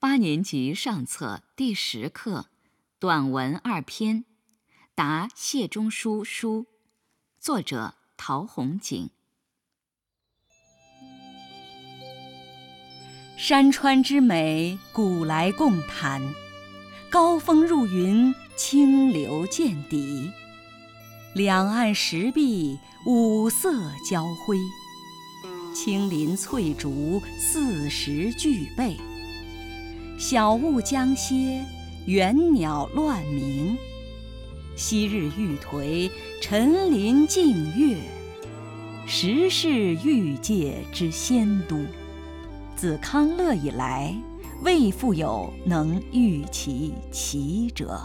八年级上册第十课短文二篇，答谢中书书，作者陶弘景。山川之美，古来共谈。高峰入云，清流见底。两岸石壁，五色交辉。青林翠竹，四时俱备。晓雾将歇，猿鸟乱鸣。夕日欲颓，陈林净月。时是欲界之仙都。自康乐以来，未复有能御其奇者。